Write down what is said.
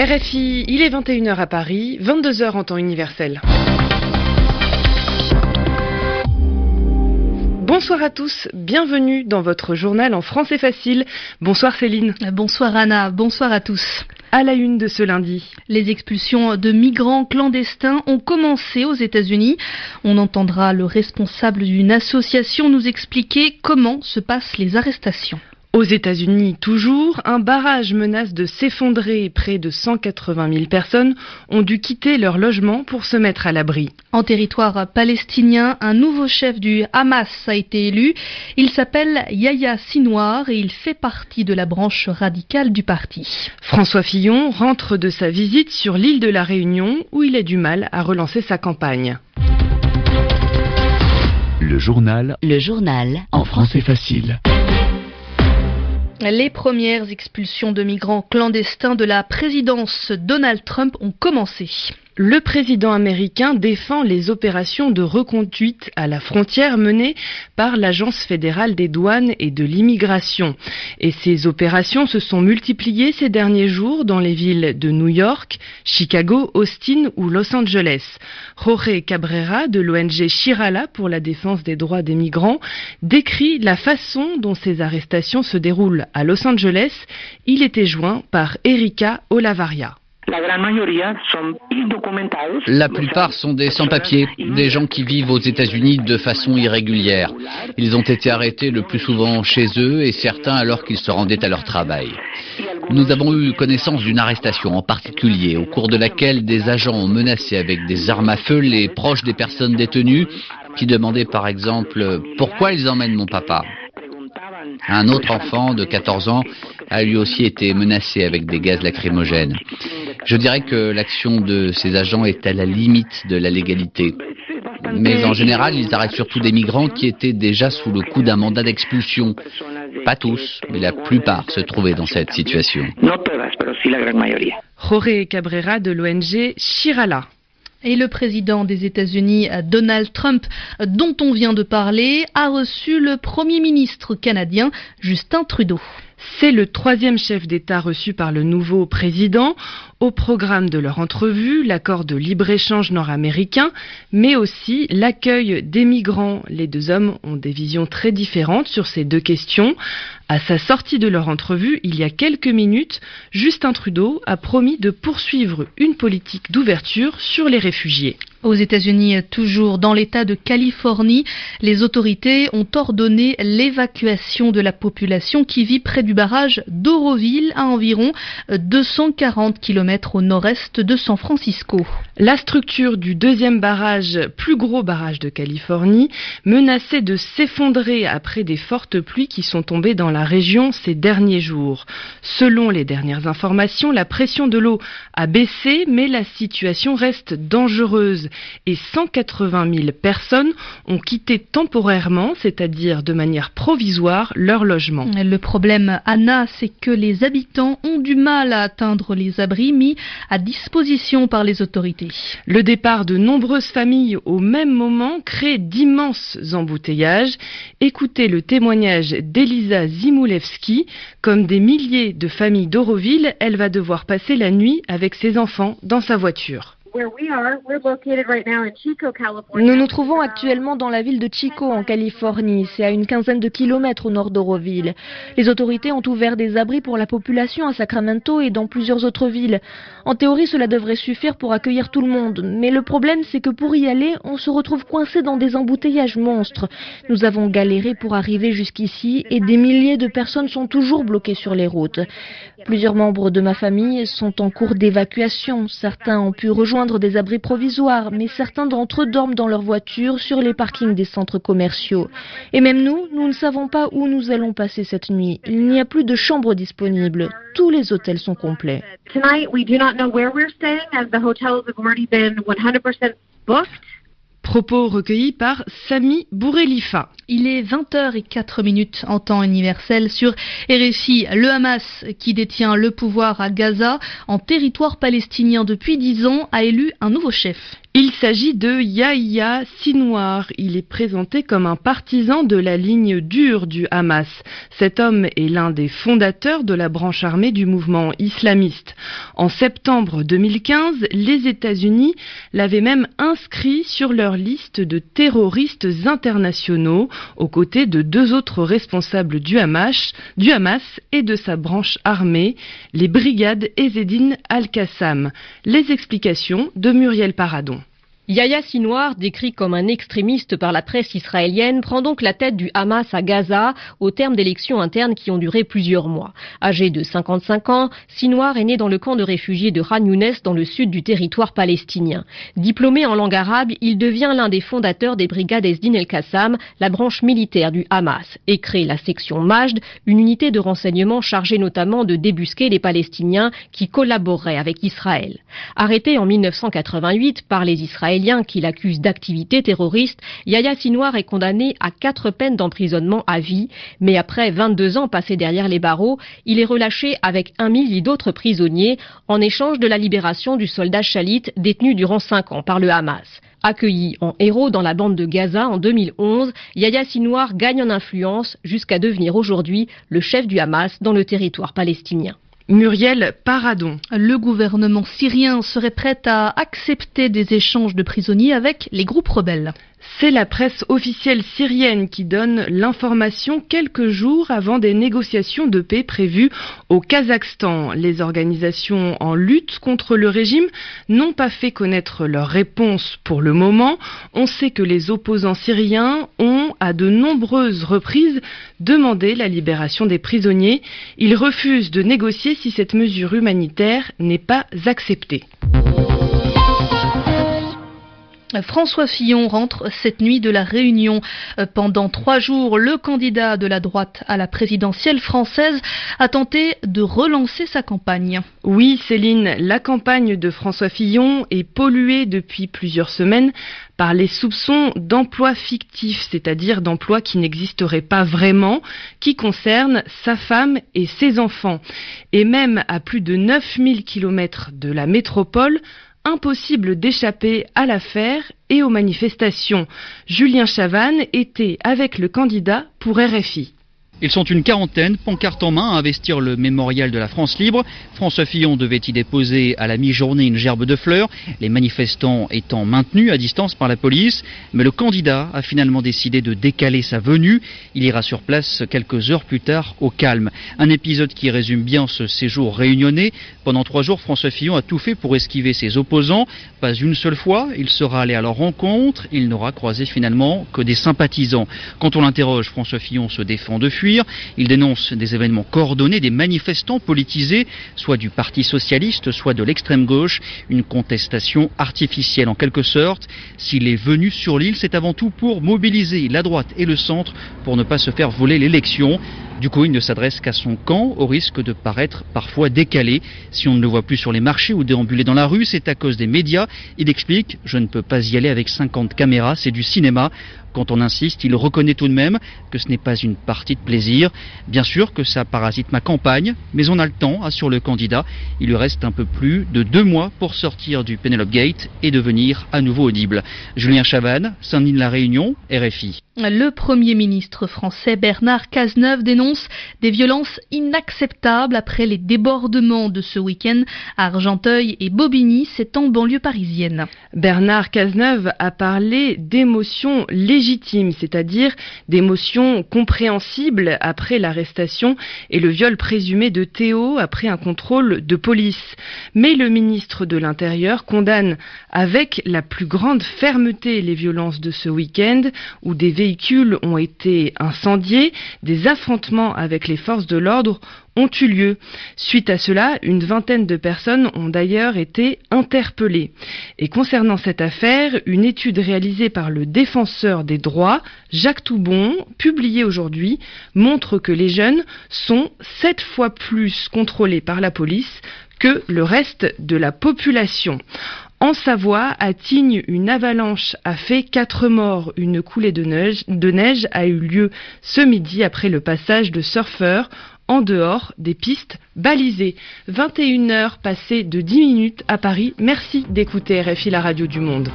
RFI, il est 21h à Paris, 22h en temps universel. Bonsoir à tous, bienvenue dans votre journal en français facile. Bonsoir Céline. Bonsoir Anna, bonsoir à tous. À la une de ce lundi. Les expulsions de migrants clandestins ont commencé aux États-Unis. On entendra le responsable d'une association nous expliquer comment se passent les arrestations. Aux États-Unis, toujours, un barrage menace de s'effondrer. Près de 180 000 personnes ont dû quitter leur logement pour se mettre à l'abri. En territoire palestinien, un nouveau chef du Hamas a été élu. Il s'appelle Yahya Sinwar et il fait partie de la branche radicale du parti. François Fillon rentre de sa visite sur l'île de la Réunion où il a du mal à relancer sa campagne. Le journal. Le journal. En français facile. Les premières expulsions de migrants clandestins de la présidence Donald Trump ont commencé. Le président américain défend les opérations de reconduite à la frontière menées par l'Agence fédérale des douanes et de l'immigration. Et ces opérations se sont multipliées ces derniers jours dans les villes de New York, Chicago, Austin ou Los Angeles. Jorge Cabrera de l'ONG Chirala pour la défense des droits des migrants décrit la façon dont ces arrestations se déroulent à Los Angeles. Il était joint par Erika Olavaria. La plupart sont des sans-papiers, des gens qui vivent aux États-Unis de façon irrégulière. Ils ont été arrêtés le plus souvent chez eux et certains alors qu'ils se rendaient à leur travail. Nous avons eu connaissance d'une arrestation en particulier, au cours de laquelle des agents ont menacé avec des armes à feu les proches des personnes détenues qui demandaient par exemple pourquoi ils emmènent mon papa? Un autre enfant de 14 ans a lui aussi été menacé avec des gaz lacrymogènes. Je dirais que l'action de ces agents est à la limite de la légalité. Mais en général, ils arrêtent surtout des migrants qui étaient déjà sous le coup d'un mandat d'expulsion. Pas tous, mais la plupart se trouvaient dans cette situation. Jorge Cabrera de l'ONG Chirala. Et le président des États-Unis, Donald Trump, dont on vient de parler, a reçu le Premier ministre canadien, Justin Trudeau. C'est le troisième chef d'État reçu par le nouveau président. Au programme de leur entrevue, l'accord de libre-échange nord-américain, mais aussi l'accueil des migrants. Les deux hommes ont des visions très différentes sur ces deux questions. À sa sortie de leur entrevue, il y a quelques minutes, Justin Trudeau a promis de poursuivre une politique d'ouverture sur les réfugiés. Aux États-Unis, toujours dans l'État de Californie, les autorités ont ordonné l'évacuation de la population qui vit près du barrage d'Oroville, à environ 240 km au nord-est de San Francisco. La structure du deuxième barrage, plus gros barrage de Californie, menaçait de s'effondrer après des fortes pluies qui sont tombées dans la région ces derniers jours. Selon les dernières informations, la pression de l'eau a baissé, mais la situation reste dangereuse et 180 000 personnes ont quitté temporairement, c'est-à-dire de manière provisoire, leur logement. Le problème, Anna, c'est que les habitants ont du mal à atteindre les abris mis à disposition par les autorités. Le départ de nombreuses familles au même moment crée d'immenses embouteillages. Écoutez le témoignage d'Elisa Zimulewski. Comme des milliers de familles d'Auroville, elle va devoir passer la nuit avec ses enfants dans sa voiture. Nous nous trouvons actuellement dans la ville de Chico, en Californie. C'est à une quinzaine de kilomètres au nord d'Oroville. Les autorités ont ouvert des abris pour la population à Sacramento et dans plusieurs autres villes. En théorie, cela devrait suffire pour accueillir tout le monde. Mais le problème, c'est que pour y aller, on se retrouve coincé dans des embouteillages monstres. Nous avons galéré pour arriver jusqu'ici et des milliers de personnes sont toujours bloquées sur les routes. Plusieurs membres de ma famille sont en cours d'évacuation. Certains ont pu rejoindre des abris provisoires, mais certains d'entre eux dorment dans leur voiture sur les parkings des centres commerciaux. Et même nous, nous ne savons pas où nous allons passer cette nuit. Il n'y a plus de chambres disponibles. Tous les hôtels sont complets. Propos recueillis par Sami Bourrelifa. Il est 20h04 minutes en temps universel sur RFI. Le Hamas, qui détient le pouvoir à Gaza, en territoire palestinien depuis 10 ans, a élu un nouveau chef. Il s'agit de Yahya Sinwar. Il est présenté comme un partisan de la ligne dure du Hamas. Cet homme est l'un des fondateurs de la branche armée du mouvement islamiste. En septembre 2015, les États-Unis l'avaient même inscrit sur leur liste de terroristes internationaux aux côtés de deux autres responsables du Hamas, du Hamas et de sa branche armée, les brigades Ezedine al-Qassam. Les explications de Muriel Paradon. Yahya Sinwar, décrit comme un extrémiste par la presse israélienne, prend donc la tête du Hamas à Gaza au terme d'élections internes qui ont duré plusieurs mois. Âgé de 55 ans, Sinwar est né dans le camp de réfugiés de Khan Younes dans le sud du territoire palestinien. Diplômé en langue arabe, il devient l'un des fondateurs des brigades Esdin el-Qassam, la branche militaire du Hamas, et crée la section Majd, une unité de renseignement chargée notamment de débusquer les Palestiniens qui collaboreraient avec Israël. Arrêté en 1988 par les Israéliens, qui l'accuse d'activité terroriste, Yahya Sinwar est condamné à quatre peines d'emprisonnement à vie, mais après 22 ans passés derrière les barreaux, il est relâché avec un millier d'autres prisonniers en échange de la libération du soldat Shalit détenu durant cinq ans par le Hamas. Accueilli en héros dans la bande de Gaza en 2011, Yahya Sinwar gagne en influence jusqu'à devenir aujourd'hui le chef du Hamas dans le territoire palestinien. Muriel Paradon. Le gouvernement syrien serait prêt à accepter des échanges de prisonniers avec les groupes rebelles. C'est la presse officielle syrienne qui donne l'information quelques jours avant des négociations de paix prévues au Kazakhstan. Les organisations en lutte contre le régime n'ont pas fait connaître leur réponse pour le moment. On sait que les opposants syriens ont à de nombreuses reprises demandé la libération des prisonniers. Ils refusent de négocier si cette mesure humanitaire n'est pas acceptée. François Fillon rentre cette nuit de la Réunion. Euh, pendant trois jours, le candidat de la droite à la présidentielle française a tenté de relancer sa campagne. Oui, Céline, la campagne de François Fillon est polluée depuis plusieurs semaines par les soupçons d'emplois fictifs, c'est-à-dire d'emplois qui n'existeraient pas vraiment, qui concernent sa femme et ses enfants. Et même à plus de 9000 km de la métropole, impossible d'échapper à l'affaire et aux manifestations. Julien Chavannes était avec le candidat pour RFI. Ils sont une quarantaine, pancarte en main, à investir le mémorial de la France libre. François Fillon devait y déposer à la mi-journée une gerbe de fleurs, les manifestants étant maintenus à distance par la police. Mais le candidat a finalement décidé de décaler sa venue. Il ira sur place quelques heures plus tard au calme. Un épisode qui résume bien ce séjour réunionnais. Pendant trois jours, François Fillon a tout fait pour esquiver ses opposants. Pas une seule fois, il sera allé à leur rencontre. Il n'aura croisé finalement que des sympathisants. Quand on l'interroge, François Fillon se défend de fuir. Il dénonce des événements coordonnés, des manifestants politisés, soit du Parti socialiste, soit de l'extrême gauche, une contestation artificielle en quelque sorte. S'il est venu sur l'île, c'est avant tout pour mobiliser la droite et le centre pour ne pas se faire voler l'élection. Du coup, il ne s'adresse qu'à son camp, au risque de paraître parfois décalé. Si on ne le voit plus sur les marchés ou déambuler dans la rue, c'est à cause des médias. Il explique Je ne peux pas y aller avec 50 caméras, c'est du cinéma. Quand on insiste, il reconnaît tout de même que ce n'est pas une partie de plaisir. Bien sûr que ça parasite ma campagne, mais on a le temps, assure le candidat. Il lui reste un peu plus de deux mois pour sortir du Penelope Gate et devenir à nouveau audible. Julien Chavannes, Saint-Denis de la Réunion, RFI. Le Premier ministre français Bernard Cazeneuve dénonce des violences inacceptables après les débordements de ce week-end à Argenteuil et Bobigny, c'est en banlieue parisienne. Bernard Cazeneuve a parlé d'émotions légitimes, c'est-à-dire d'émotions compréhensibles après l'arrestation et le viol présumé de Théo après un contrôle de police. Mais le ministre de l'Intérieur condamne avec la plus grande fermeté les violences de ce week-end où des véhicules ont été incendiés, des affrontements avec les forces de l'ordre ont eu lieu. Suite à cela, une vingtaine de personnes ont d'ailleurs été interpellées. Et concernant cette affaire, une étude réalisée par le défenseur des droits, Jacques Toubon, publiée aujourd'hui, montre que les jeunes sont sept fois plus contrôlés par la police que le reste de la population. En Savoie, à Tignes, une avalanche a fait quatre morts. Une coulée de neige, a eu lieu ce midi après le passage de surfeurs en dehors des pistes balisées. 21 heures passées de 10 minutes à Paris. Merci d'écouter RFI la radio du monde.